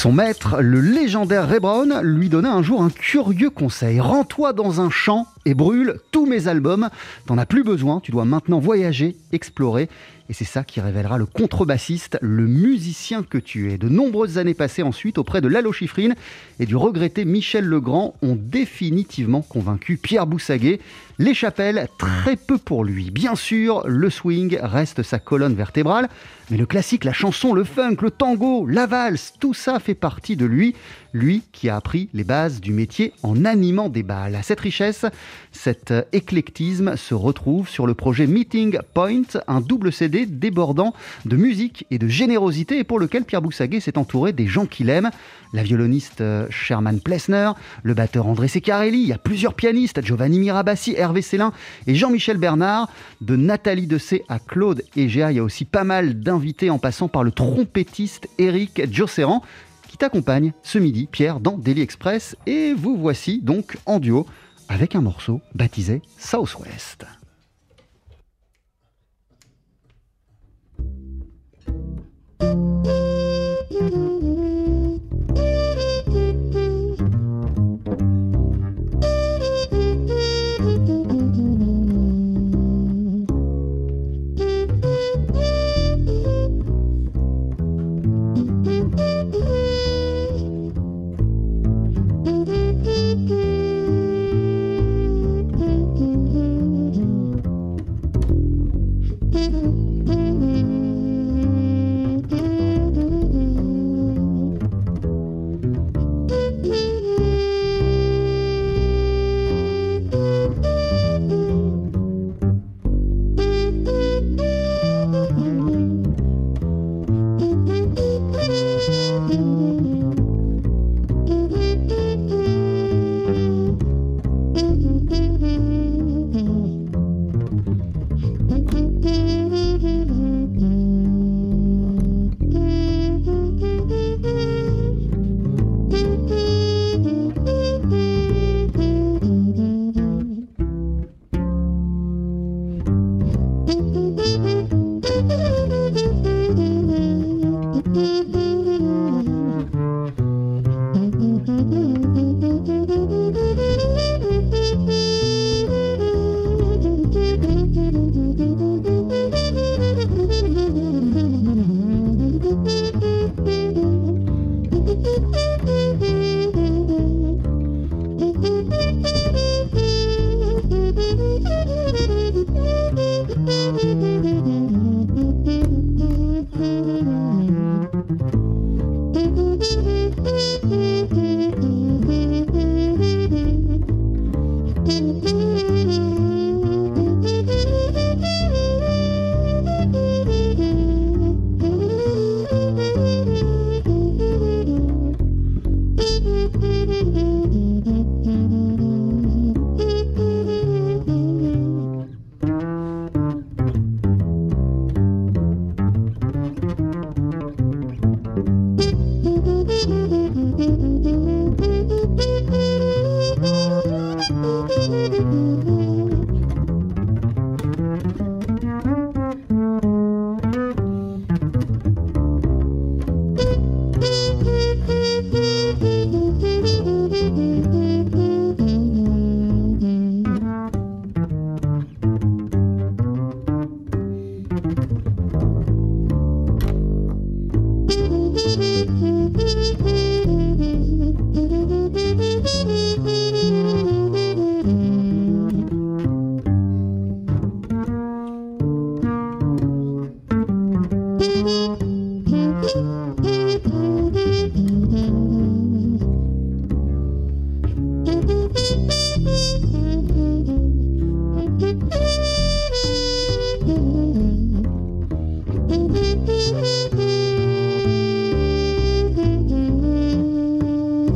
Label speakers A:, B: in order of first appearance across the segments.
A: Son maître, le légendaire Ray Brown, lui donna un jour un curieux conseil. Rends-toi dans un champ et brûle tous mes albums. T'en as plus besoin, tu dois maintenant voyager, explorer. Et c'est ça qui révélera le contrebassiste, le musicien que tu es. De nombreuses années passées ensuite auprès de Lalo Schifrin et du regretté Michel Legrand ont définitivement convaincu Pierre Boussaguet. Les chapelles, très peu pour lui. Bien sûr, le swing reste sa colonne vertébrale, mais le classique, la chanson, le funk, le tango, la valse, tout ça fait partie de lui. Lui qui a appris les bases du métier en animant des balles. Cette richesse, cet éclectisme se retrouve sur le projet Meeting Point, un double CD débordant de musique et de générosité et pour lequel Pierre Boussaguet s'est entouré des gens qu'il aime. La violoniste Sherman Plessner, le batteur André Secarelli, il y a plusieurs pianistes, Giovanni Mirabassi, Hervé Célin et Jean-Michel Bernard. De Nathalie Dessay à Claude Egea, il y a aussi pas mal d'invités en passant par le trompettiste Eric Josserand qui t'accompagne ce midi, Pierre, dans Daily Express. Et vous voici donc en duo avec un morceau baptisé Southwest.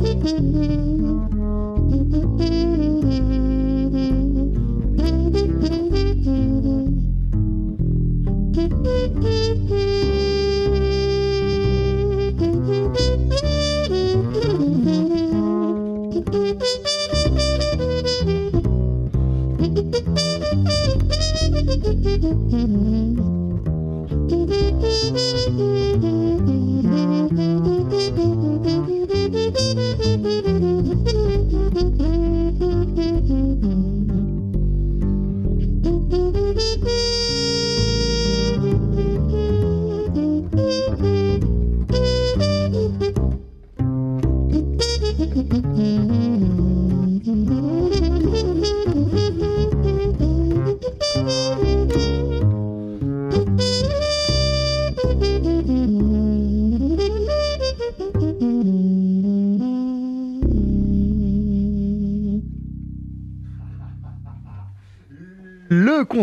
A: thank you.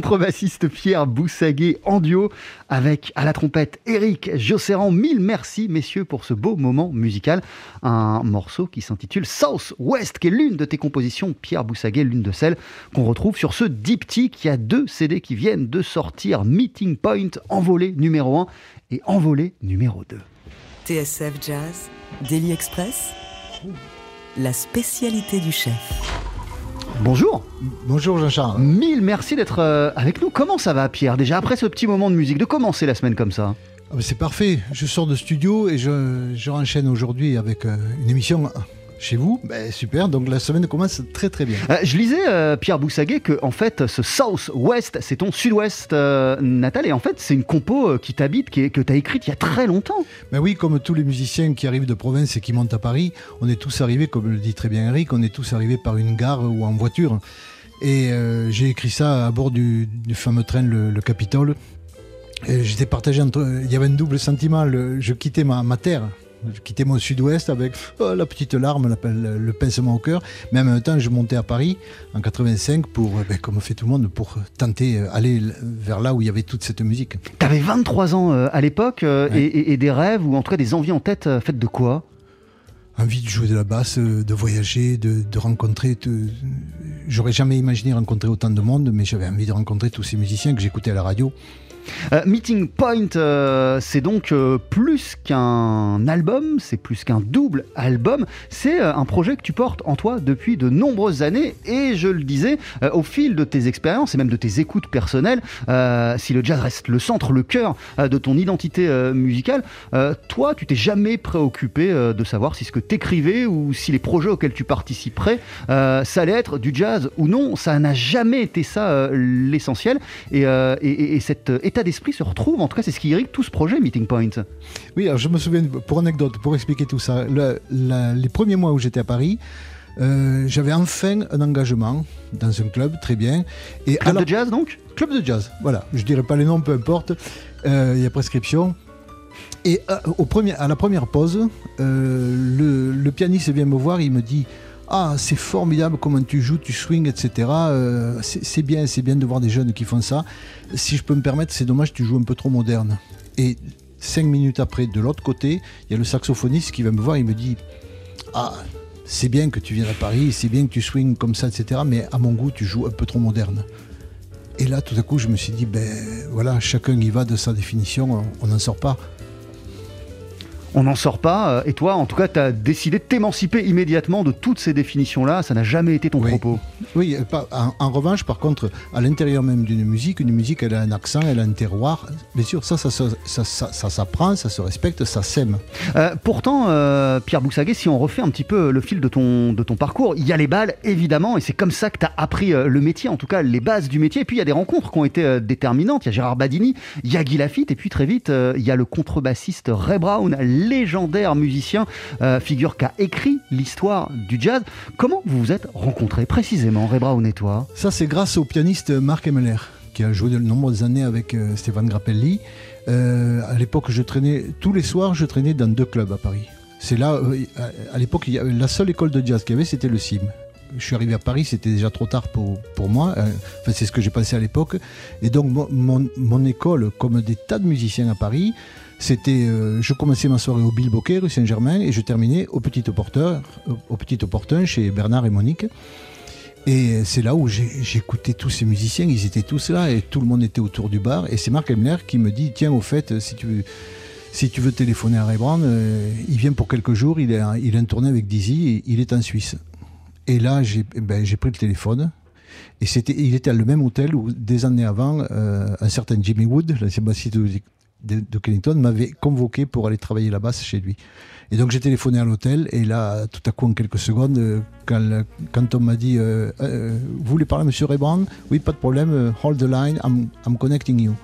A: Contrebassiste Pierre Boussaguet en duo avec à la trompette Eric Josserand. Mille merci messieurs pour ce beau moment musical. Un morceau qui s'intitule South West, qui est l'une de tes compositions, Pierre Boussaguet, l'une de celles qu'on retrouve sur ce diptyque. Il y a deux CD qui viennent de sortir, Meeting Point, Envolé numéro 1 et Envolé numéro 2.
B: TSF Jazz, Daily Express, la spécialité du chef.
A: Bonjour
C: Bonjour Jean-Charles.
A: Mille merci d'être euh, avec nous. Comment ça va Pierre Déjà après ce petit moment de musique, de commencer la semaine comme ça?
C: Ah C'est parfait. Je sors de studio et je, je aujourd'hui avec euh, une émission chez vous. Ben, super, donc la semaine commence très très bien.
A: Euh, je lisais, euh, Pierre Boussaguet, que en fait, ce South-West, c'est ton sud-ouest euh, natal, et en fait, c'est une compo euh, qui t'habite, qui que tu as écrite il y a très longtemps.
C: Ben oui, comme tous les musiciens qui arrivent de province et qui montent à Paris, on est tous arrivés, comme le dit très bien Eric, on est tous arrivés par une gare ou en voiture. Et euh, j'ai écrit ça à bord du, du fameux train, le, le Capitole. Et J'étais partagé entre. Il y avait un double sentiment. le- je quittais ma, ma terre. Je quittais mon sud-ouest avec oh, la petite larme, la- le, le pincement au cœur. Mais en même temps, je montais à Paris en 85 pour, euh, ben, comme fait tout le monde, pour tenter euh, aller vers là où il y avait toute cette musique.
A: Tu avais 23 ans euh, à l'époque, euh,
C: Ouais.
A: et, et- et des rêves, ou en tout cas des envies en tête, faites de quoi?
C: Envie de jouer de la basse, de voyager, de, de rencontrer. de- J'aurais jamais imaginé rencontrer autant de monde, mais j'avais envie de rencontrer tous ces musiciens que j'écoutais à la radio.
A: Euh, Meeting Point, euh, c'est donc euh, plus qu'un album, c'est plus qu'un double album, c'est un projet que tu portes en toi depuis de nombreuses années. Et je le disais, au fil de tes expériences et même de tes écoutes personnelles, si le jazz reste le centre, le cœur de ton identité musicale, toi tu t'es jamais préoccupé de savoir si ce que t'écrivais ou si les projets auxquels tu participerais, ça allait être du jazz ou non, ça n'a jamais été ça l'essentiel. Et, et- et- et cet euh, état d'esprit se retrouve, en tout cas c'est ce qui irrigue tout ce projet Meeting Point.
C: Oui, alors je me souviens, pour anecdote, pour expliquer tout ça, le- la- les premiers mois où j'étais à Paris, euh, j'avais enfin un engagement dans un club, très bien. Et à
A: Club
C: la-
A: de jazz donc?
C: Club de jazz, voilà. Je dirais pas les noms, peu importe. Euh, Il y a prescription. Et euh, au premier, à la première pause, euh, le, le pianiste vient me voir, il me dit Ah, c'est formidable comment tu joues, tu swings, etc. Euh, c'est bien, c'est bien de voir des jeunes qui font ça. Si je peux me permettre, c'est dommage, tu joues un peu trop moderne. Et cinq minutes après, de l'autre côté, il y a le saxophoniste qui va me voir, il me dit Ah, c'est bien que tu viennes à Paris, c'est bien que tu swings comme ça, etc. Mais à mon goût, tu joues un peu trop moderne. Et là, tout à coup, je me suis dit, ben voilà, chacun y va de sa définition, on n'en sort pas.
A: On n'en sort pas, euh, et toi en tout cas tu as décidé de t'émanciper immédiatement de toutes ces définitions-là, ça n'a jamais été ton
C: Oui.
A: propos.
C: Oui, euh, en, en revanche, par contre, à l'intérieur même d'une musique, une musique, elle a un accent, elle a un terroir. Bien sûr, ça, ça, ça, ça, s'apprend, ça se respecte, ça s'aime.
A: Euh, pourtant, euh, Pierre Boussaguet, si on refait un petit peu le fil de ton, de ton parcours, il y a les balles, évidemment, et c'est comme ça que tu as appris le métier, en tout cas les bases du métier. Et puis il y a des rencontres qui ont été déterminantes. Il y a Gérard Badini, il y a Guy Lafitte, et puis très vite, il y a le contrebassiste Ray Brown, légendaire musicien, euh, figure qui a écrit l'histoire du jazz. Comment vous vous êtes rencontrés précisément, Ray Brown et toi?
C: Ça, c'est grâce au pianiste Marc Emmeler, qui a joué de nombreuses années avec euh, Stéphane Grappelli. Euh, à l'époque, je traînais, tous les soirs, je traînais dans deux clubs à Paris. C'est là, à, l'époque, la seule école de jazz qu'il y avait, c'était le CIM. Je suis arrivé à Paris, c'était déjà trop tard pour, pour moi. Enfin, c'est ce que j'ai pensé à l'époque. Et donc, mon- mon école, comme des tas de musiciens à Paris, C'était, euh, je commençais ma soirée au Bill Boquet, rue Saint-Germain, et je terminais au Petit Petit Opportun chez Bernard et Monique. Et c'est là où écouté tous ces musiciens, ils étaient tous là et tout le monde était autour du bar. Et c'est Marc Emler qui me dit Tiens, au fait, si tu veux, téléphoner à Brown, euh, il vient pour quelques jours, il a, il tournée avec Dizzy il est en Suisse. Et là, j'ai ben, j'ai pris le téléphone. Et c'était, il était à le même hôtel où, des années avant, euh, un certain Jimmy Wood, l'ancien bassiste de, de, Kennington, m'avait convoqué pour aller travailler la basse chez lui. Et donc j'ai téléphoné à l'hôtel et là, tout à coup, en quelques secondes, euh, quand, quand on m'a dit euh, Euh, Vous voulez parler à M. Rebrand Oui, pas de problème, hold the line, I'm, I'm connecting you.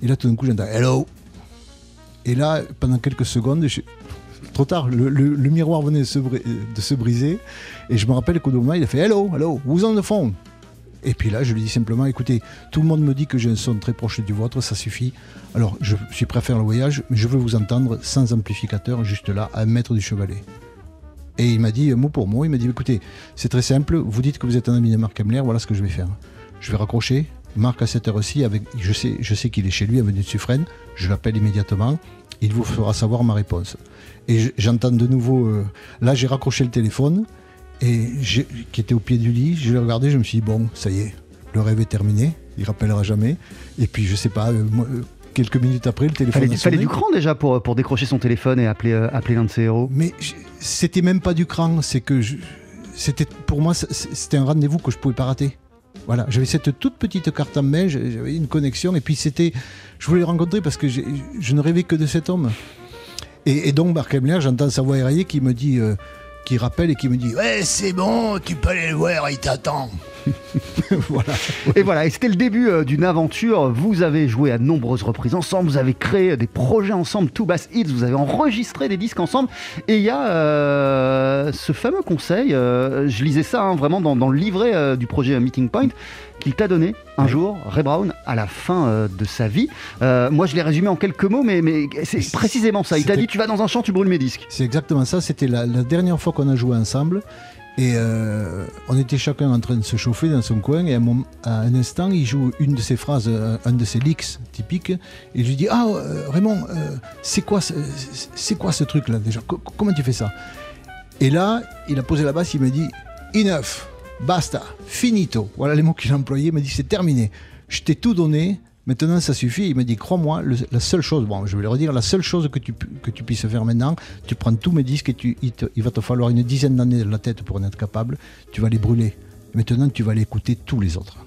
C: Et là, tout d'un coup, j'entends Hello Et là, pendant quelques secondes, trop tard, le, miroir venait de se, de se briser. Et je me rappelle qu'au moment, il a fait Hello, hello, who's on the phone Et puis là, je lui dis simplement Écoutez, tout le monde me dit que j'ai un son très proche du vôtre, ça suffit. Alors, je suis prêt à faire le voyage, mais je veux vous entendre sans amplificateur, juste là, à un mètre du chevalet. Et il m'a dit, mot pour mot, il m'a dit, écoutez, c'est très simple, vous dites que vous êtes un ami de Marc Hamler, voilà ce que je vais faire. Je vais raccrocher, Marc à cette heure-ci, avec, je sais, je sais qu'il est chez lui, avenue de Suffren, je l'appelle immédiatement, il vous fera savoir ma réponse. Et je- j'entends de nouveau, euh, là j'ai raccroché le téléphone, et qui était au pied du lit, je l'ai regardé, je me suis dit, bon, ça y est, le rêve est terminé, il rappellera jamais. Et puis, je sais pas, euh, moi, euh, quelques minutes après, le téléphone
A: Fallait,
C: a
A: fallait du cran déjà pour, pour décrocher son téléphone et appeler, euh, appeler l'un de ses héros.
C: Mais c'était même pas du cran, c'est que je- c'était pour moi c'était un rendez-vous que je pouvais pas rater. Voilà, j'avais cette toute petite carte en main, j'avais une connexion et puis c'était, je voulais le rencontrer parce que je ne rêvais que de cet homme. Et, et donc Marc Emler, j'entends sa voix éraillée qui me dit, euh, qui rappelle et qui me dit, ouais c'est bon, tu peux aller le voir, il t'attend. voilà.
A: Et voilà, et c'était le début euh, d'une aventure. Vous avez joué à de nombreuses reprises ensemble, vous avez créé des projets ensemble, Two Bass Hits, vous avez enregistré des disques ensemble. Et il y a euh, ce fameux conseil, euh, je lisais ça hein, vraiment dans, le livret du projet Meeting Point, qu'il t'a donné un jour, Ray Brown, à la fin euh, de sa vie. Euh, moi, je l'ai résumé en quelques mots, mais, mais c'est précisément ça. Il t'a dit Tu vas dans un champ, tu brûles mes disques.
C: C'est exactement ça. C'était la, la dernière fois qu'on a joué ensemble. Et euh, on était chacun en train de se chauffer dans son coin. Et à un, moment- à un instant, il joue une de ses phrases, un de ses licks typiques. Et je lui dis Ah, Raymond, euh, c'est quoi, ce- c'est quoi ce truc-là déjà? Co- Comment tu fais ça? Et là, il a posé la basse. Il m'a dit Enough, basta, finito. Voilà les mots qu'il a employés. Il m'a dit C'est terminé. Je t'ai tout donné. Maintenant, ça suffit. Il m'a dit, crois-moi, la seule chose, bon, je vais le redire, la seule chose que tu, que tu puisses faire maintenant, tu prends tous mes disques et tu, il, il va te falloir une dizaine d'années dans la tête pour en être capable. Tu vas les brûler. Maintenant, tu vas aller écouter tous les autres.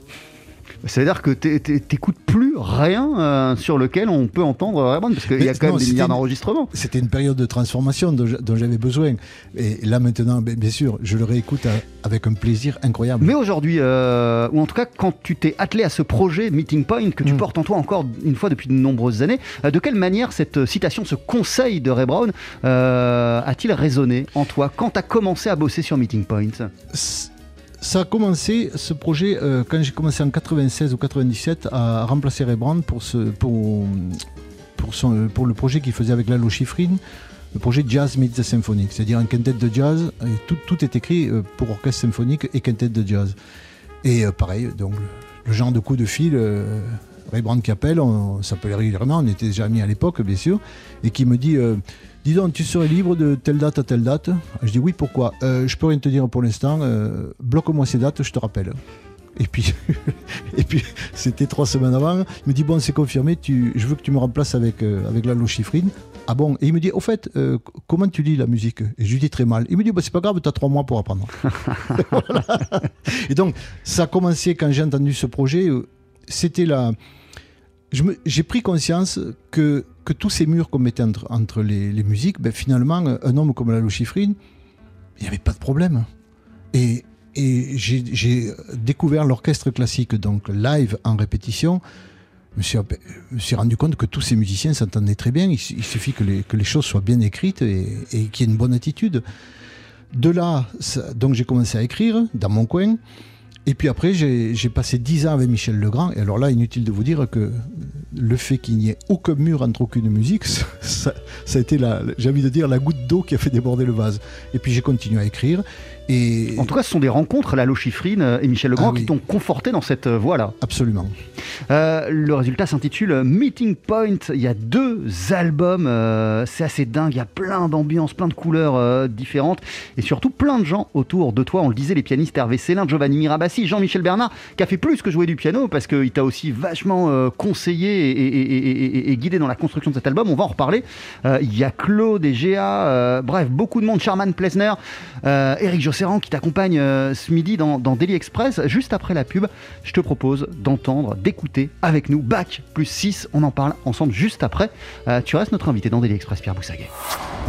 A: Ça veut dire que t'é- t'é- t'écoutes plus rien euh, sur lequel on peut entendre Ray Brown, parce qu'il y a quand même des
C: c'était
A: milliards
C: une-
A: d'enregistrements.
C: C'était une période de transformation dont, j'avais besoin. Et là, maintenant, bien bien sûr, je le réécoute à- avec un plaisir incroyable.
A: Mais aujourd'hui, euh, ou en tout cas quand tu t'es attelé à ce projet Meeting Point que tu
C: Mm.
A: portes en toi encore une fois depuis de nombreuses années, euh, de quelle manière cette euh, citation, ce conseil de Ray Brown euh, a-t-il résonné en toi quand tu as commencé à bosser sur Meeting Point?
C: Ça a commencé, ce projet, euh, quand j'ai commencé en 96 ou 97 à remplacer Brown pour, pour, pour, son, pour le projet qu'il faisait avec Lalo Schifrin, le projet Jazz the Symphonic, c'est-à-dire un quintet de jazz, et tout, tout est écrit euh, pour orchestre symphonique et quintet de jazz. Et euh, pareil, donc le, genre de coup de fil, euh, Brown qui appelle, on, s'appelait régulièrement, on était déjà amis à l'époque, bien sûr, et qui me dit Dis donc, tu serais libre de telle date à telle date Je dis oui, pourquoi? Euh, Je peux rien te dire pour l'instant, euh, bloque-moi ces dates, je te rappelle. Et puis, et puis c'était trois semaines avant. Il me dit Bon, c'est confirmé, tu, je veux que tu me remplaces avec, euh, avec Lalo Schifrin. Ah bon? Et il me dit Au fait, euh, comment tu lis la musique? Et je lui dis très mal. Il me dit bah, C'est pas grave, tu as trois mois pour apprendre. Voilà. Et donc, ça a commencé quand j'ai entendu ce projet. euh, C'était la. je me- J'ai pris conscience que, que tous ces murs qu'on mettait entre, les, musiques, ben, finalement, un homme comme Lalo Schifrin, il n'y avait pas de problème. Et, j'ai découvert l'orchestre classique, donc live en répétition. Je me suis, ape- je me suis rendu compte que tous ces musiciens s'entendaient très bien. Il, su- il suffit que les, choses soient bien écrites et, qu'il y ait une bonne attitude. De là, donc j'ai commencé à écrire dans mon coin. Et puis après, j'ai passé 10 ans avec Michel Legrand. Et alors là, inutile de vous dire que le fait qu'il n'y ait aucun mur entre aucune musique, ça, ça a été, j'ai envie de dire, la goutte d'eau qui a fait déborder le vase. Et puis j'ai continué à écrire. Et
A: En tout cas, ce sont des rencontres, Lalo Schifrin euh, et Michel Legrand,
C: Ah oui.
A: qui t'ont conforté dans cette euh, voie-là.
C: absolument.
A: Euh, le résultat s'intitule Meeting Point. Il y a deux albums, euh, c'est assez dingue. Il y a plein d'ambiances, plein de couleurs euh, différentes et surtout plein de gens autour de toi. On le disait, les pianistes Hervé Célin, Giovanni Mirabassi, Jean-Michel Bernard, qui a fait plus que jouer du piano parce qu'il t'a aussi vachement conseillé et, et- et- et- et guidé dans la construction de cet album. On va en reparler. Euh, il y a Claude et Géa, euh, bref, beaucoup de monde. Charman Plesner, euh, Eric Josserand qui t'accompagne euh, ce midi dans, dans Daily Express. Juste après la pub, je te propose d'entendre, d'écouter avec nous Bac plus 6. On en parle ensemble juste après. Euh, tu restes notre invité dans Daily Express, Pierre Boussaguet.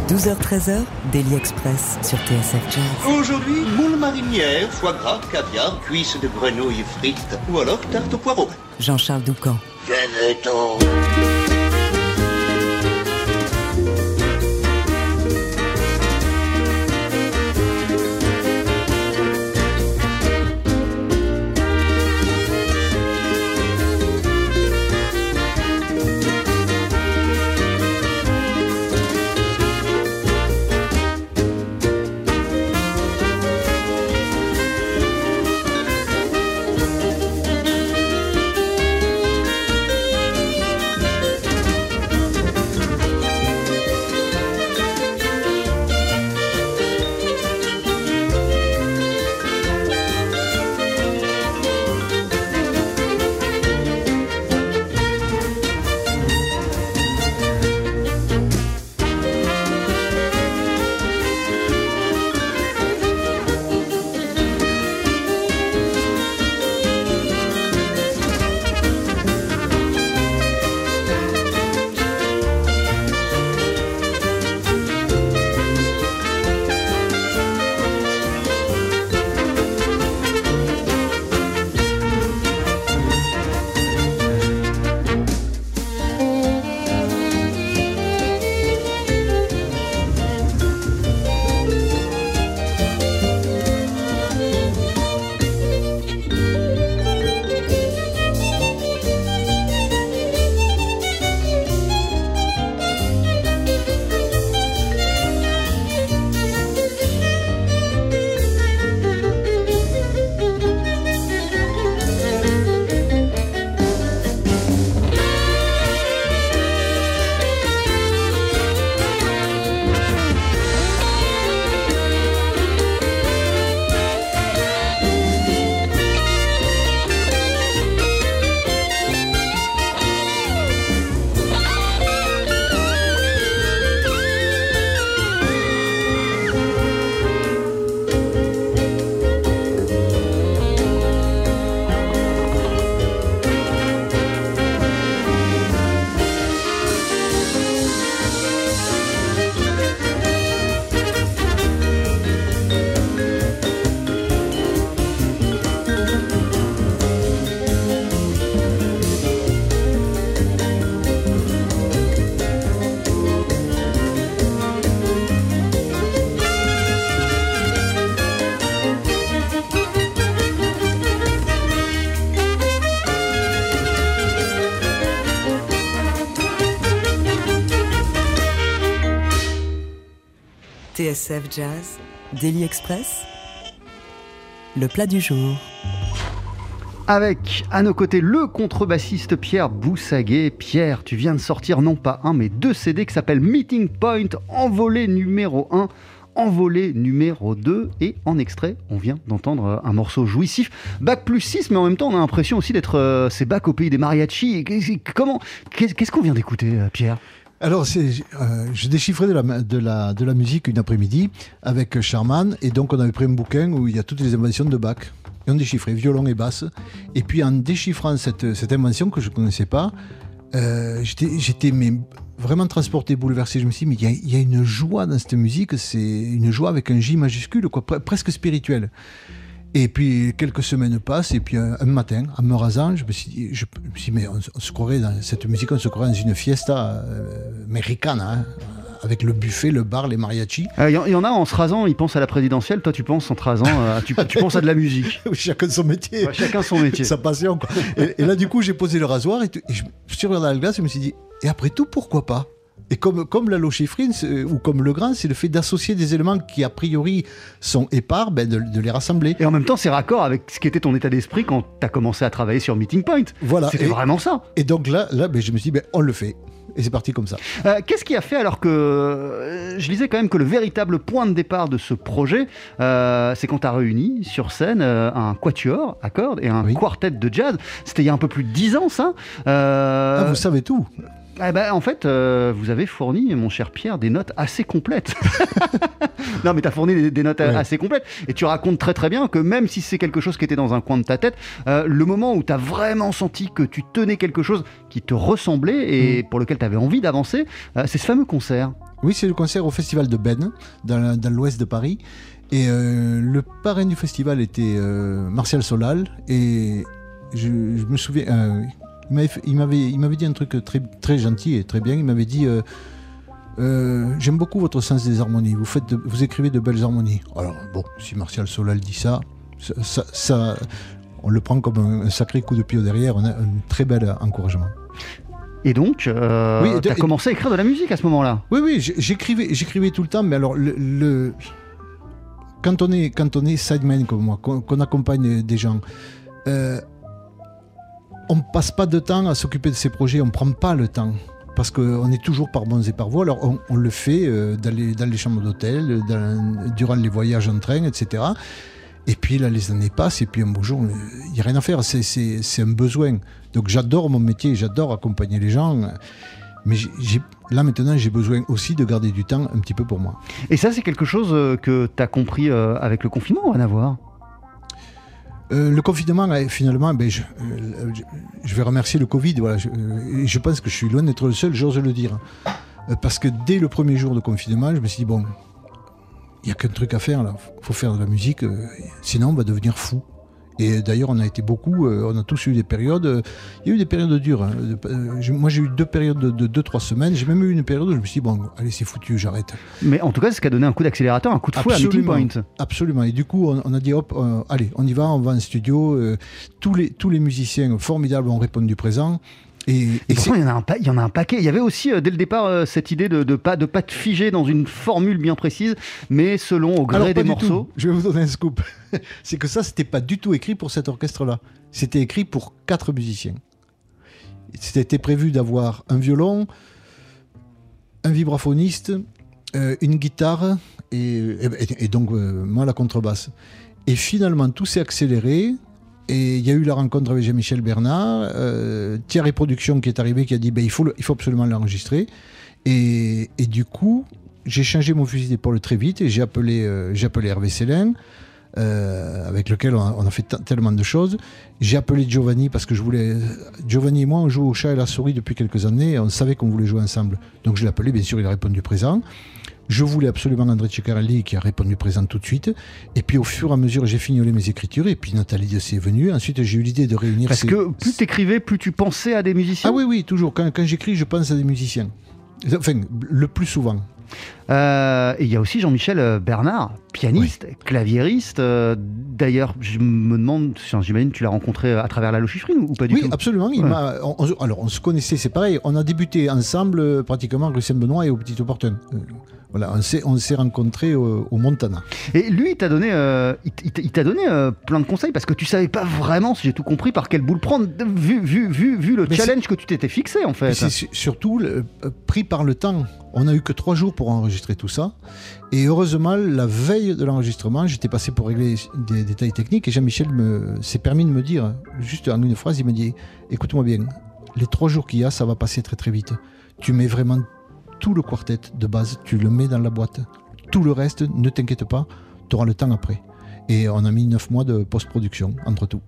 B: 12h-13h, Daily Express sur TSF Jazz.
D: Aujourd'hui, moule marinière, foie gras, caviar, cuisses de grenouille frites ou alors tarte au poireau.
B: Jean-Charles Doucan.
D: Yo todo.
B: TSF Jazz, Daily Express, le plat du jour.
A: Avec à nos côtés le contrebassiste Pierre Boussaguet. Pierre, tu viens de sortir non pas un mais deux CD qui s'appellent Meeting Point, envolé numéro 1, envolé numéro 2 et en extrait, on vient d'entendre un morceau jouissif. Bac plus 6, mais en même temps on a l'impression aussi d'être euh, ces bacs au pays des mariachis. Comment Qu'est-ce qu'est-ce qu'on vient d'écouter, euh, Pierre?
C: Alors, euh, je déchiffrais de la, musique une après-midi avec Charman, et donc on avait pris un bouquin où il y a toutes les inventions de Bach. Et on déchiffrait violon et basse. Et puis en déchiffrant cette, invention que je ne connaissais pas, euh, j'étais, vraiment transporté, bouleversé. Je me suis dit, mais il y a- une joie dans cette musique, c'est une joie avec un J majuscule, quoi, pre- presque spirituelle. Et puis quelques semaines passent, et puis un, un matin, en me rasant, je me suis dit, je, je me suis dit, mais on, se- on se croirait dans cette musique, on se croirait dans une fiesta euh, americana, hein, avec le buffet, le bar, les mariachis.
A: Il y, y en a en se rasant, ils pensent à la présidentielle. Toi, tu penses en te rasant, euh, tu, tu penses à de la musique.
C: chacun son métier.
A: Ouais, chacun son métier.
C: Sa passion. quoi. Et, et là, du coup, j'ai posé le rasoir et, et je me suis regardé dans la glace et je me suis dit, et après tout, pourquoi pas? Et comme, comme la lochifrine c'est- ou comme le grain, c'est le fait d'associer des éléments qui a priori sont épars, ben, de, de les rassembler.
A: Et en même temps, c'est raccord avec ce qui était ton état d'esprit quand tu as commencé à travailler sur Meeting Point.
C: Voilà.
A: C'était vraiment ça.
C: Et donc là, là ben, je me suis dit, ben, on le fait. Et c'est parti comme ça.
A: Euh, Qu'est-ce qui a fait alors que euh, je disais quand même que le véritable point de départ de ce projet, euh, c'est quand tu as réuni sur scène euh, un quatuor à cordes et un
C: Oui.
A: quartet de jazz. C'était il y a un peu plus de 10 ans, ça. Euh,
C: Ah, vous savez tout.
A: Eh ben, en fait, euh, vous avez fourni, mon cher Pierre, des notes assez complètes. non, mais tu as fourni des, des notes
C: Ouais.
A: assez complètes. Et tu racontes très très bien que même si c'est quelque chose qui était dans un coin de ta tête, euh, le moment où tu as vraiment senti que tu tenais quelque chose qui te ressemblait et
C: Mm.
A: pour lequel tu avais envie d'avancer, euh, c'est ce fameux concert.
C: Oui, c'est le concert au Festival de Ben, dans, l'ouest de Paris. Et le parrain du festival était Martial Solal. Et je, je me souviens, il m'avait dit un truc très, très gentil et très bien. Il m'avait dit euh, euh, J'aime beaucoup votre sens des harmonies. Vous, faites de- vous écrivez de belles harmonies. Alors, bon, si Martial Solal dit ça, ça, ça- ça- on le prend comme un, un sacré coup de pied au derrière. On a un très bel encouragement.
A: Et donc, euh,
C: Oui,
A: tu as commencé à écrire de la musique à ce moment-là?
C: Oui, oui, j'écrivais, j'écrivais tout le temps, mais alors, le, le- quand, on est, quand on est sideman comme moi, qu'on, qu'on accompagne des gens, euh, on ne passe pas de temps à s'occuper de ces projets, on ne prend pas le temps. Parce qu'on est toujours par bons et par voies. Alors, on, le fait euh, dans, les, dans les chambres d'hôtel, durant les voyages en train, etc. Et puis là, les années passent, et puis un beau jour, il n'y a rien à faire, c'est, c'est- un besoin. Donc, j'adore mon métier, j'adore accompagner les gens. Mais là maintenant, j'ai besoin aussi de garder du temps un petit peu pour moi.
A: Et ça, c'est quelque chose euh, que tu as compris euh, avec le confinement, à voir.
C: Euh, le confinement, finalement, ben, je, euh, je, vais remercier le Covid. Voilà, je, euh, je pense que je suis loin d'être le seul, j'ose le dire. Parce que dès le premier jour de confinement, je me suis dit, bon, il n'y a qu'un truc à faire là, faut faire de la musique, sinon on va devenir fou. Et d'ailleurs, on a été beaucoup, euh, on a tous eu des périodes. euh, Il y a eu des périodes dures. hein, euh, moi, j'ai eu deux périodes de 2-3 semaines. J'ai même eu une période où je me suis dit, bon, allez, c'est foutu, j'arrête.
A: Mais en tout cas, c'est ce qui a donné un coup d'accélérateur, un coup de fouet à Meeting
C: Absolument.
A: Point.
C: Absolument. Et du coup, on, on a dit, hop, euh, allez, on y va, on va en studio. euh, tous, les, tous les musiciens formidables ont répondu présent. Et,
A: pourtant, il y, en a un pa- il y en a un paquet. Il y avait aussi, euh, dès le départ, euh, cette idée de ne pas, de pas te figer dans une formule bien précise, mais selon au gré
C: Alors,
A: des morceaux.
C: tout. Je vais vous donner un scoop. c'est que ça, c'était pas du tout écrit pour cet orchestre-là. C'était écrit pour quatre musiciens. C'était prévu d'avoir un violon, un vibraphoniste, euh, une guitare et, et- et donc euh, moi la contrebasse. Et finalement, tout s'est accéléré. Et il y a eu la rencontre avec Jean-Michel Bernard, euh, Thierry Production qui est arrivé, qui a dit ben, il, faut il faut absolument l'enregistrer. Et, et du coup, j'ai changé mon fusil d'épaule très vite et j'ai appelé, euh, appelé Hervé Célin, euh, avec lequel on a, fait tellement de choses. J'ai appelé Giovanni parce que je voulais. Giovanni et moi, on joue au chat et la souris depuis quelques années et on savait qu'on voulait jouer ensemble. Donc je l'ai appelé, bien sûr, il a répondu présent. Je voulais absolument André Ceccarelli qui a répondu présent tout de suite. Et puis au fur et à mesure, j'ai fignolé mes écritures et puis Nathalie Dessay est venue. Ensuite, j'ai eu l'idée de réunir.
A: Parce
C: ces-
A: que plus t'écrivais, plus tu pensais à des musiciens?
C: Ah oui, oui, toujours. Quand, quand j'écris, je pense à des musiciens. Enfin, le plus souvent.
A: Euh, et il y a aussi Jean-Michel euh, Bernard, pianiste, claviériste. euh, D'ailleurs, je me demande, enfin, j'imagine tu l'as rencontré à travers la Lochifrine ou pas du
C: Oui,
A: tout?
C: absolument. Il
A: Ouais.
C: m'a- on- on- alors, on se connaissait, c'est pareil. On a débuté ensemble pratiquement rue Saint-Benoît et au Petit Opportun. Voilà, on s'est, on s'est rencontrés au, au Montana.
A: Et lui, il t'a donné, euh, il t'a- donné euh, plein de conseils parce que tu savais pas vraiment, si j'ai tout compris, par quelle boule prendre, vu, vu, vu, vu le
C: Mais
A: challenge que tu t'étais fixé en fait.
C: C'est su- surtout le- pris par le temps. On a eu que trois jours pour enregistrer tout ça. Et heureusement, la veille de l'enregistrement, j'étais passé pour régler des détails techniques et Jean-Michel me, s'est permis de me dire, juste en une phrase, il m'a dit Écoute-moi bien, les trois jours qu'il y a, ça va passer très très vite. Tu mets vraiment tout le quartet de base, tu le mets dans la boîte. Tout le reste, ne t'inquiète pas, tu auras le temps après. Et on a mis neuf mois de post-production entre tout.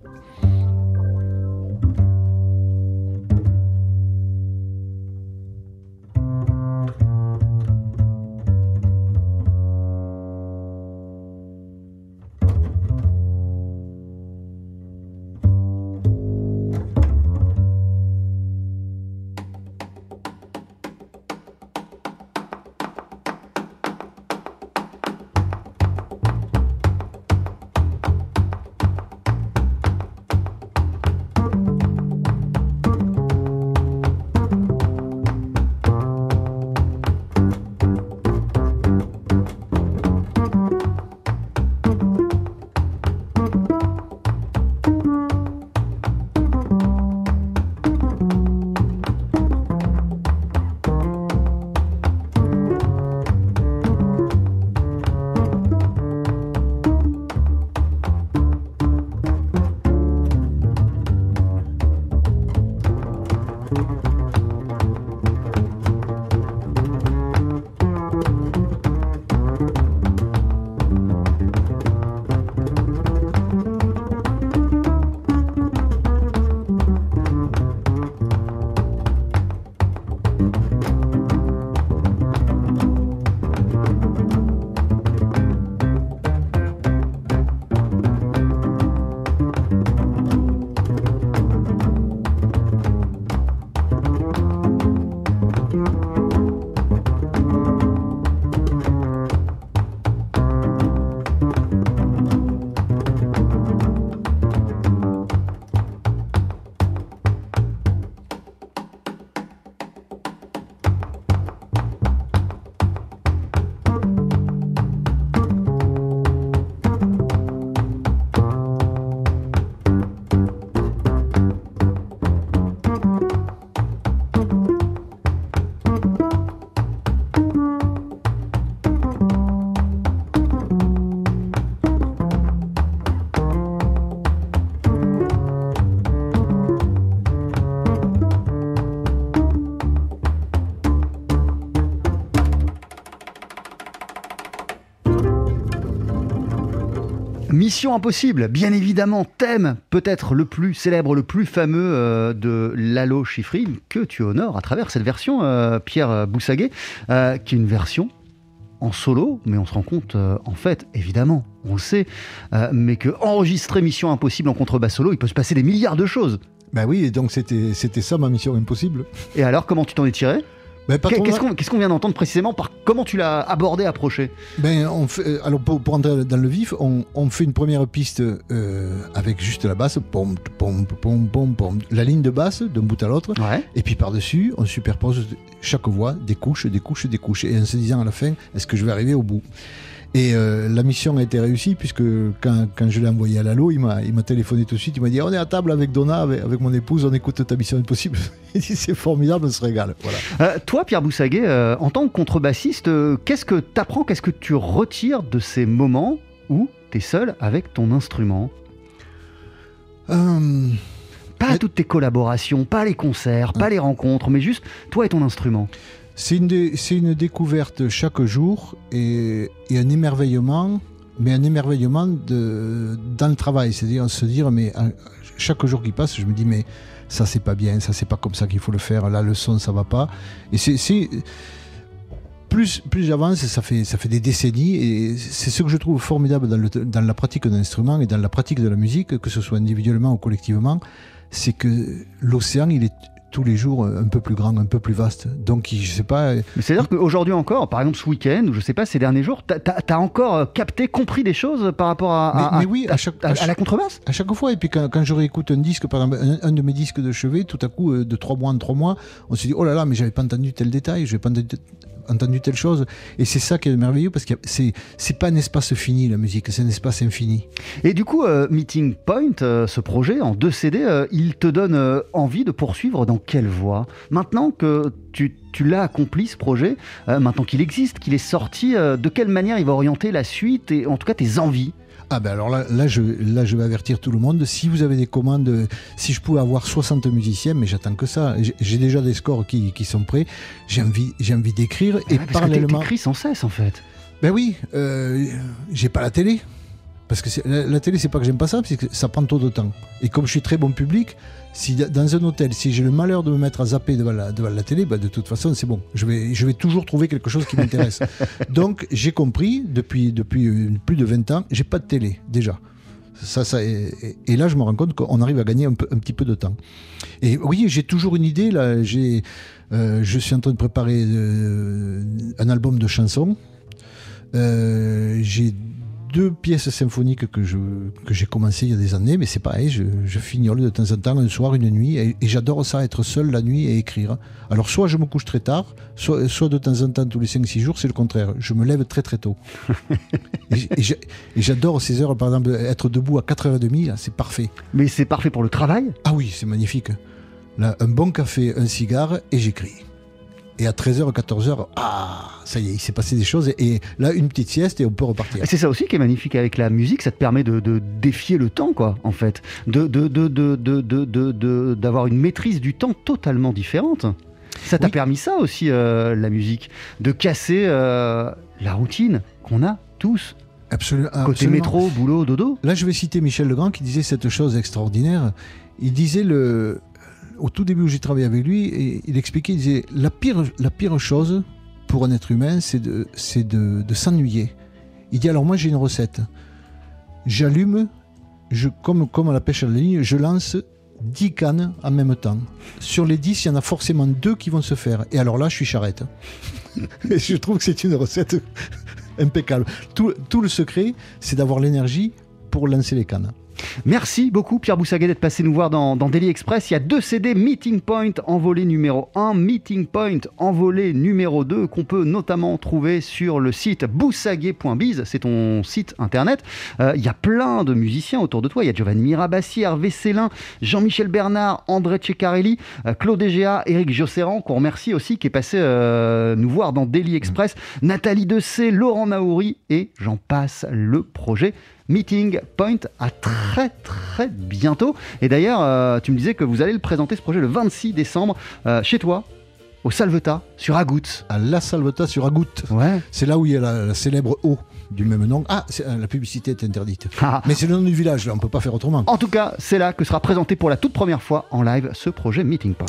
A: Mission Impossible, bien évidemment, thème peut-être le plus célèbre, le plus fameux euh, de Lalo Schifrin que tu honores à travers cette version, euh, Pierre Boussaguet, euh, qui est une version en solo, mais on se rend compte, en fait, évidemment, on le sait, mais que enregistrer Mission Impossible en contrebasse solo, il peut se passer des milliards de choses.
C: Ben oui, et donc c'était c'était ça ma mission impossible.
A: Et alors, comment tu t'en es tiré?
C: Ben, trop.
A: Qu'est-ce qu'on vient d'entendre précisément par comment tu l'as abordé, approché?
C: Ben, on fait, euh, alors pour, pour entrer dans le vif, on, on fait une première piste euh, avec juste la basse, pom, pom, pom, pom, pom, la ligne de basse d'un bout à l'autre,
A: Ouais.
C: et puis par-dessus, on superpose chaque voix, des couches, des couches, des couches, et en se disant à la fin, est-ce que je vais arriver au bout? Et euh, la mission a été réussie, puisque quand, quand je l'ai envoyé à Lalo, il m'a il m'a téléphoné tout de suite, il m'a dit, on est à table avec Donna, avec, avec mon épouse, on écoute ta mission impossible. il dit, c'est formidable, on se régale. Voilà.
A: Euh, toi, Pierre Boussaguet, euh, en tant que contrebassiste, qu'est-ce que tu apprends, qu'est-ce que tu retires de ces moments où tu es seul avec ton instrument? Pas toutes tes collaborations, pas les concerts, pas les rencontres, mais juste toi et ton instrument.
C: C'est une, découverte chaque jour et, un émerveillement, mais un émerveillement dans le travail. C'est-à-dire se dire, mais à- chaque jour qui passe, je me dis, mais ça c'est pas bien, ça c'est pas comme ça qu'il faut le faire, là le son ça va pas. Et c'est. plus, plus j'avance, ça fait, ça fait des décennies, et c'est ce que je trouve formidable dans, le- dans la pratique d'un instrument et dans la pratique de la musique, que ce soit individuellement ou collectivement, c'est que l'océan, il est tous les jours un peu plus grand, un peu plus vaste. Donc, je sais pas,
A: Mais c'est-à-dire qu'aujourd'hui encore, par exemple ce week-end, ou je sais pas, ces derniers jours, t'as as, encore euh, capté, compris des choses par rapport à,
C: Mais-
A: à-
C: mais oui, à chaque-
A: à- la contrebasse?
C: À chaque fois, et puis quand, quand je réécoute un disque, par exemple, un, un de mes disques de chevet, tout à coup, euh, de trois mois en trois mois, on se dit, oh là là, mais j'avais pas entendu tel détail, j'avais pas entendu, entendu telle chose. Et c'est ça qui est merveilleux, parce que c'est, c'est pas un espace fini, la musique, c'est un espace infini.
A: Et du coup, euh, Meeting Point, euh, ce projet en deux CD, euh, il te donne envie de poursuivre dans quelle voie? Maintenant que tu, tu l'as accompli, ce projet, maintenant qu'il existe, qu'il est sorti, de quelle manière il va orienter la suite et en tout cas tes envies?
C: Ah ben alors là, là, je, là, je vais avertir tout le monde. Si vous avez des commandes, euh, si je pouvais avoir 60 musiciens, mais j'attends que ça. J'ai- déjà des scores qui, qui sont prêts. J'ai envie, j'ai envie d'écrire. Et
A: Ouais, Parce
C: parallèlement...
A: t'écris sans cesse en fait.
C: Ben oui, euh, j'ai pas la télé. Parce que la, la télé, c'est pas que j'aime pas ça, c'est que ça prend trop de temps. Et comme je suis très bon public, si dans un hôtel, si j'ai le malheur de me mettre à zapper devant la, devant la télé, ben de toute façon, c'est bon. Je vais, je vais toujours trouver quelque chose qui m'intéresse. Donc, j'ai compris, depuis, depuis euh, plus de 20 ans, j'ai pas de télé, déjà. Ça, ça, et, et- et là, je me rends compte qu'on arrive à gagner un, peu- un petit peu de temps. Et oui, j'ai toujours une idée. Là, j'ai, euh, je suis en train de préparer euh, un album de chansons. Euh, j'ai deux pièces symphoniques que, je, que j'ai commencé il y a des années, mais c'est pareil, je, je fignole de temps en temps, un soir, une nuit, et, et j'adore ça, être seul la nuit et écrire. Alors soit je me couche très tard, soit, soit de temps en temps, tous les 5-6 jours, c'est le contraire. Je me lève très très tôt. et, j'adore ces heures, par exemple, être debout à 4h30, là, c'est parfait.
A: Mais c'est parfait pour le travail?
C: Ah oui, c'est magnifique. Là, un bon café, un cigare, et j'écris. Et à 13h, 14h, ah, ça y est, il s'est passé des choses. Et, et là, une petite sieste et on peut repartir.
A: C'est ça aussi qui est magnifique avec la musique, ça te permet de, de défier le temps, quoi, en fait. De, de, de, d'avoir une maîtrise du temps totalement différente. Ça t'a
C: Oui.
A: permis ça aussi, euh, la musique, de casser euh, la routine qu'on a tous.
C: Absolument.
A: Côté
C: absolument.
A: métro, boulot, dodo.
C: Là, je vais citer Michel Legrand qui disait cette chose extraordinaire. Il disait le. Au tout début où j'ai travaillé avec lui, il expliquait, il disait la pire, la pire chose pour un être humain, c'est de, de, de s'ennuyer. Il dit alors moi j'ai une recette. J'allume, comme, comme à la pêche à la ligne, je lance 10 cannes en même temps. Sur les 10, il y en a forcément deux qui vont se faire. Et alors là, je suis charrette. Et je trouve que c'est une recette impeccable. Tout le secret, c'est d'avoir l'énergie pour lancer les cannes.
A: Merci beaucoup Pierre Boussaguet d'être passé nous voir dans, dans Daily Express. Il y a deux CD Meeting Point en numéro 1, Meeting Point en numéro 2 qu'on peut notamment trouver sur le site boussaguet.biz, c'est ton site internet. Euh, il y a plein de musiciens autour de toi. Il y a Giovanni Mirabassi, Hervé Célin, Jean-Michel Bernard, André Ceccarelli, euh, Claude Egea, Eric Josserand qu'on remercie aussi qui est passé euh, nous voir dans Daily Express, Nathalie Dessay, Laurent Naouri et j'en passe le projet. Meeting Point à très très bientôt. Et d'ailleurs, euh, tu me disais que vous allez le présenter ce projet le 26 décembre euh, chez toi, au Salvetat, sur Agout.
C: À La Salveta sur Agout.
A: Ouais.
C: C'est là où il y a la, la célèbre eau. du même nom. Ah, euh, la publicité est interdite.
A: Ah.
C: Mais c'est le nom du village, là, on peut pas faire autrement.
A: En tout cas, c'est là que sera présenté pour la toute première fois en live ce projet Meeting Point.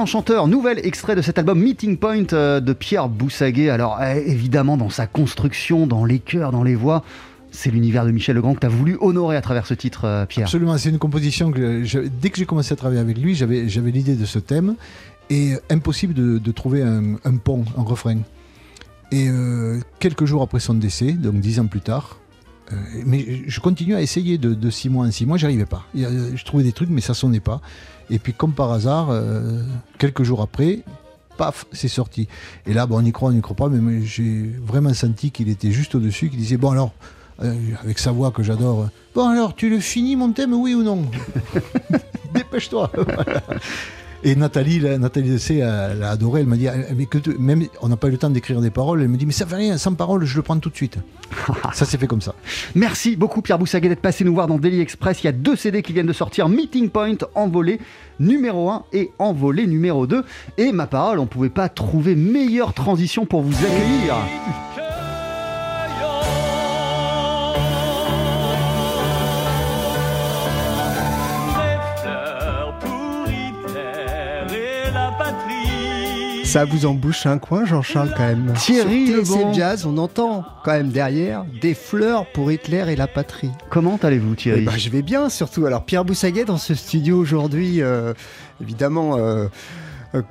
A: L'Enchanteur, nouvel extrait de cet album Meeting Point euh, de Pierre Boussaguet. Alors euh, évidemment dans sa construction, dans les chœurs, dans les voix, c'est l'univers de Michel Legrand que tu as voulu honorer à travers ce titre, euh, Pierre.
C: Absolument, c'est une composition que dès que j'ai commencé à travailler avec lui, j'avais l'idée de ce thème et impossible de, trouver un, pont, un refrain. Et quelques jours après son décès, donc dix ans plus tard, mais je continue à essayer de, six mois en six mois, j'arrivais pas. Je trouvais des trucs, mais ça sonnait pas. Et puis comme par hasard, euh, quelques jours après, paf, c'est sorti. Et là, bon, on y croit, on n'y croit pas, mais j'ai vraiment senti qu'il était juste au-dessus, qu'il disait, bon alors, euh, avec sa voix que j'adore, euh, bon alors, tu le finis mon thème, oui ou non? Dépêche-toi. Et Nathalie, Nathalie Dessay, elle a adoré, elle m'a dit, ah, mais que tu- même, on n'a pas eu le temps d'écrire des paroles, elle me dit, mais ça fait rien, sans paroles, je le prends tout de suite. ça s'est fait comme ça.
A: Merci beaucoup Pierre Boussaguet d'être passé nous voir dans Daily Express. Il y a deux CD qui viennent de sortir, Meeting Point, envolé numéro 1 et envolé numéro 2. Et ma parole, on ne pouvait pas trouver meilleure transition pour vous accueillir.
E: Ça vous embouche un coin, Jean-Charles, quand même.
A: Thierry
E: Sur Jazz, on entend quand même derrière des fleurs pour Hitler et la patrie.
A: Comment allez-vous
E: Eh
A: Thierry
E: ben, je vais bien, surtout. Alors, Pierre Boussaguet dans ce studio aujourd'hui, euh, évidemment, euh,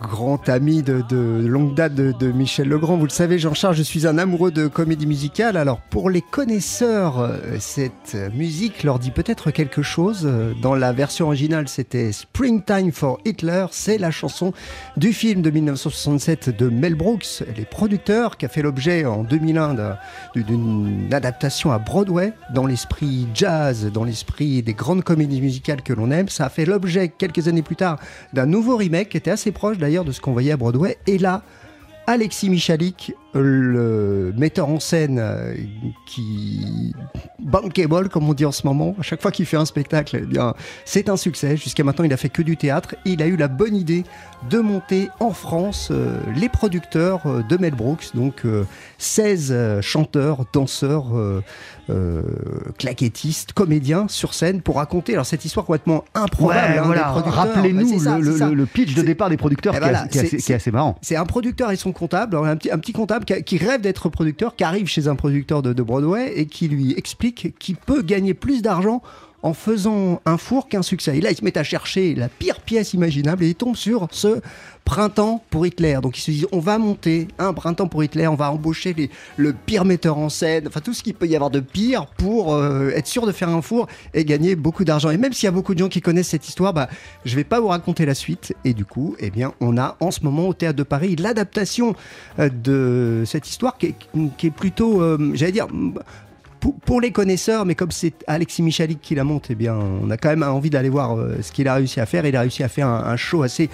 E: grand ami de, longue date de, de Michel Legrand. Vous le savez, Jean-Charles, je suis un amoureux de comédie musicale. Alors, pour les connaisseurs, euh, cette musique leur dit peut-être quelque chose. Euh, Dans la version originale, c'était Springtime for Hitler. C'est la chanson du film de 1967 de Mel Brooks, les producteurs, qui a fait l'objet en 2001 d'un- d'une adaptation à Broadway dans l'esprit jazz, dans l'esprit des grandes comédies musicales que l'on aime. Ça a fait l'objet quelques années plus tard d'un nouveau remake qui était assez proche d'ailleurs de ce qu'on voyait à Broadway. Et là, Alexis Michalik, le metteur en scène euh, qui bankable comme on dit en ce moment, à chaque fois qu'il fait un spectacle, eh bien c'est un succès. Jusqu'à maintenant, il a fait que du théâtre. Et il a eu la bonne idée de monter en France euh, les producteurs euh, de Mel Brooks, donc euh, 16 euh, chanteurs, danseurs, euh, claquettistes, comédiens sur scène pour raconter alors cette histoire complètement improbable.
A: Ouais,
E: hein,
A: voilà, rappelez-nous le, pitch de départ des producteurs
E: Eh
A: qui, est
E: voilà,
A: assez- qui est
E: c'est-
A: assez, qui est
E: c'est-
A: assez marrant.
E: c'est un producteur et son comptable, un petit, un petit comptable qui, rêve d'être producteur, qui arrive chez un producteur de Broadway et qui lui explique qu'il peut gagner plus d'argent en faisant un four qu'un succès. Et là, il se met à chercher la pire pièce imaginable et il tombe sur ce printemps pour Hitler. Donc il se dit, on va monter un printemps pour Hitler, on va embaucher le pire metteur en scène, enfin tout ce qu'il peut y avoir de pire pour euh, être sûr de faire un four et gagner beaucoup d'argent. Et même s'il y a beaucoup de gens qui connaissent cette histoire, bah, je vais pas vous raconter la suite. Et du coup, eh bien, on a en ce moment au Théâtre de Paris l'adaptation euh, de cette histoire qui est, qui est plutôt, euh, j'allais dire, pour, les connaisseurs, mais comme c'est Alexis Michalik qui la monte, eh bien, on a quand même envie d'aller voir euh, ce qu'il a réussi à faire. Il a réussi à faire un, show assez,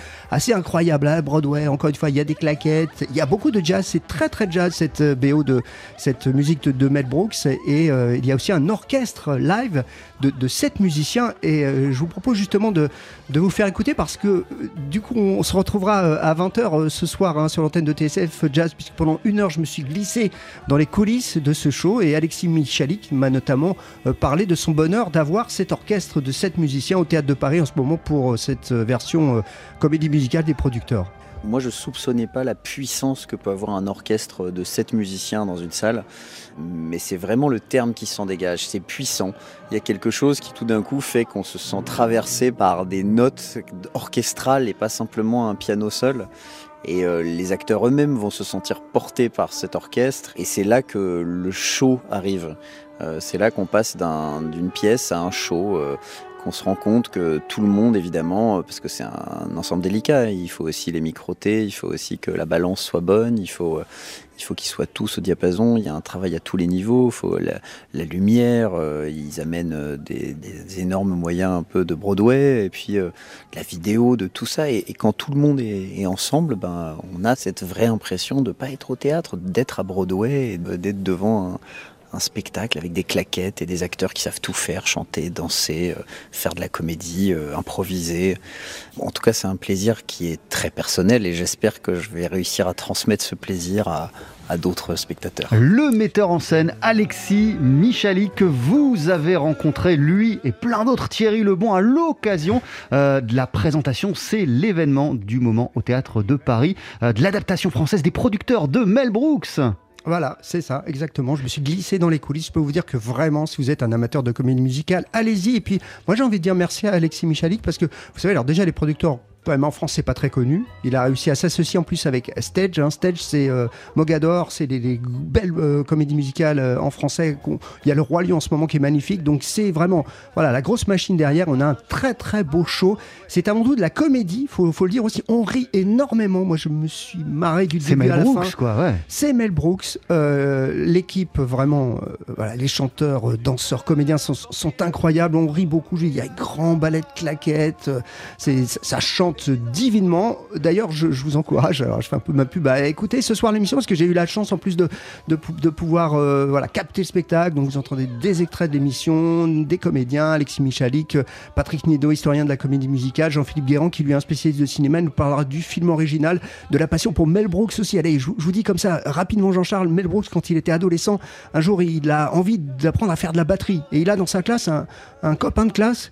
E: incroyable à Broadway. Encore une fois, il y a des claquettes, il y a beaucoup de jazz. C'est très très jazz cette euh, BO de cette musique de, de Mel Brooks. Et euh, il y a aussi un orchestre live de, sept musiciens. Et je vous propose justement de, vous faire écouter parce que du coup, on se retrouvera à 20h ce soir hein, sur l'antenne de TSF Jazz, puisque pendant une heure, je me suis glissé dans les coulisses de ce show. Et Alexis Michalik m'a notamment euh, parlé de son bonheur d'avoir cet orchestre de sept musiciens au théâtre de Paris en ce moment pour euh, cette euh, version comédie musicale des producteurs.
F: Moi, je soupçonnais pas la puissance que peut avoir un orchestre de sept musiciens dans une salle, mais c'est vraiment le terme qui s'en dégage. C'est puissant. Il y a quelque chose qui tout d'un coup fait qu'on se sent traversé par des notes orchestrales et pas simplement un piano seul. Et euh, les acteurs eux-mêmes vont se sentir portés par cet orchestre. Et c'est là que le show arrive. Euh, c'est là qu'on passe d'un- d'une pièce à un show. euh, qu'on se rend compte que tout le monde, évidemment, euh, parce que c'est un ensemble délicat, il faut aussi les microter, il faut aussi que la balance soit bonne, il faut, euh, qu'ils soient tous au diapason, il y a un travail à tous les niveaux, il faut la, lumière, euh, ils amènent des, énormes moyens un peu de Broadway, et puis la vidéo, de tout ça, et, quand tout le monde est, ensemble, ben, on a cette vraie impression de pas être au théâtre, d'être à Broadway, d'être devant un, un spectacle avec des claquettes et des acteurs qui savent tout faire, chanter, danser, euh, faire de la comédie, euh, improviser. En tout cas, c'est un plaisir qui est très personnel et j'espère que je vais réussir à transmettre ce plaisir à, d'autres spectateurs.
A: Le metteur en scène Alexis Michalik que vous avez rencontré, lui et plein d'autres, Thierry Lebon, à l'occasion euh, de la présentation. C'est l'événement du moment au théâtre de Paris, de l'adaptation française des producteurs de Mel Brooks.
E: Voilà, c'est ça, exactement. Je me suis glissé dans les coulisses. Je peux vous dire que vraiment, si vous êtes un amateur de comédie musicale, allez-y. Et puis, moi, j'ai envie de dire merci à Alexis Michalik parce que, vous savez, alors déjà, les producteurs, même, en France, c'est pas très connu. Il a réussi à s'associer en plus avec Stage. hein. Stage, c'est euh, Mogador, c'est des, belles euh, comédies musicales euh, en français. Il y a le Roi Lion en ce moment qui est magnifique. Donc, c'est vraiment, voilà, la grosse machine derrière. On a un très, très beau show. C'est avant tout de la comédie, faut, faut le dire aussi. On rit énormément. Moi, je me suis marré du
A: C'est
E: début
A: Mel
E: à la fin.
A: Brooks, quoi, ouais.
E: C'est Mel Brooks. Euh, L'équipe, vraiment, voilà, les chanteurs, danseurs, comédiens sont, sont incroyables. On rit beaucoup. Il y a un grand ballet de claquettes. c'est- ça, ça divinement. D'ailleurs, je, vous encourage. Alors, je fais un peu ma pub à écouter ce soir l'émission parce que j'ai eu la chance, en plus de, de, pou- de pouvoir euh, voilà, capter le spectacle. Donc, vous entendez des extraits de l'émission, des comédiens, Alexis Michalik, euh, Patrick Nido, historien de la comédie musicale, Jean-Philippe Guérand, qui lui est un spécialiste de cinéma, nous parlera du film original, de la passion pour Mel Brooks aussi. Allez, je, vous- dis comme ça rapidement, Jean-Charles, Mel Brooks, quand il était adolescent, un jour, il a envie d'apprendre à faire de la batterie. Et il a dans sa classe un copain de classe.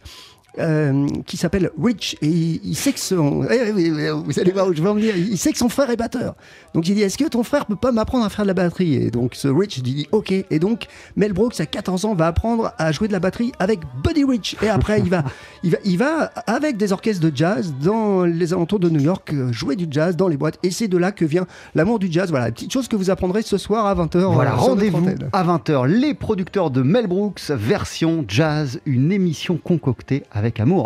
E: Euh, qui s'appelle Rich et il, il sait que son eh, oui, oui, vous allez voir où je vais en venir il sait que son frère est batteur. Donc il dit est-ce que ton frère peut pas m'apprendre à faire de la batterie? Et donc ce Rich dit ok. Et donc Mel Brooks à 14 ans va apprendre à jouer de la batterie avec Buddy Rich. Et après il va il va il va avec des orchestres de jazz dans les alentours de New York euh, jouer du jazz dans les boîtes. Et c'est de là que vient l'amour du jazz. Voilà petite chose que vous apprendrez ce soir à 20h
A: Voilà, rendez-vous à 20h. Les producteurs de Mel Brooks, version jazz, une émission concoctée avec amour.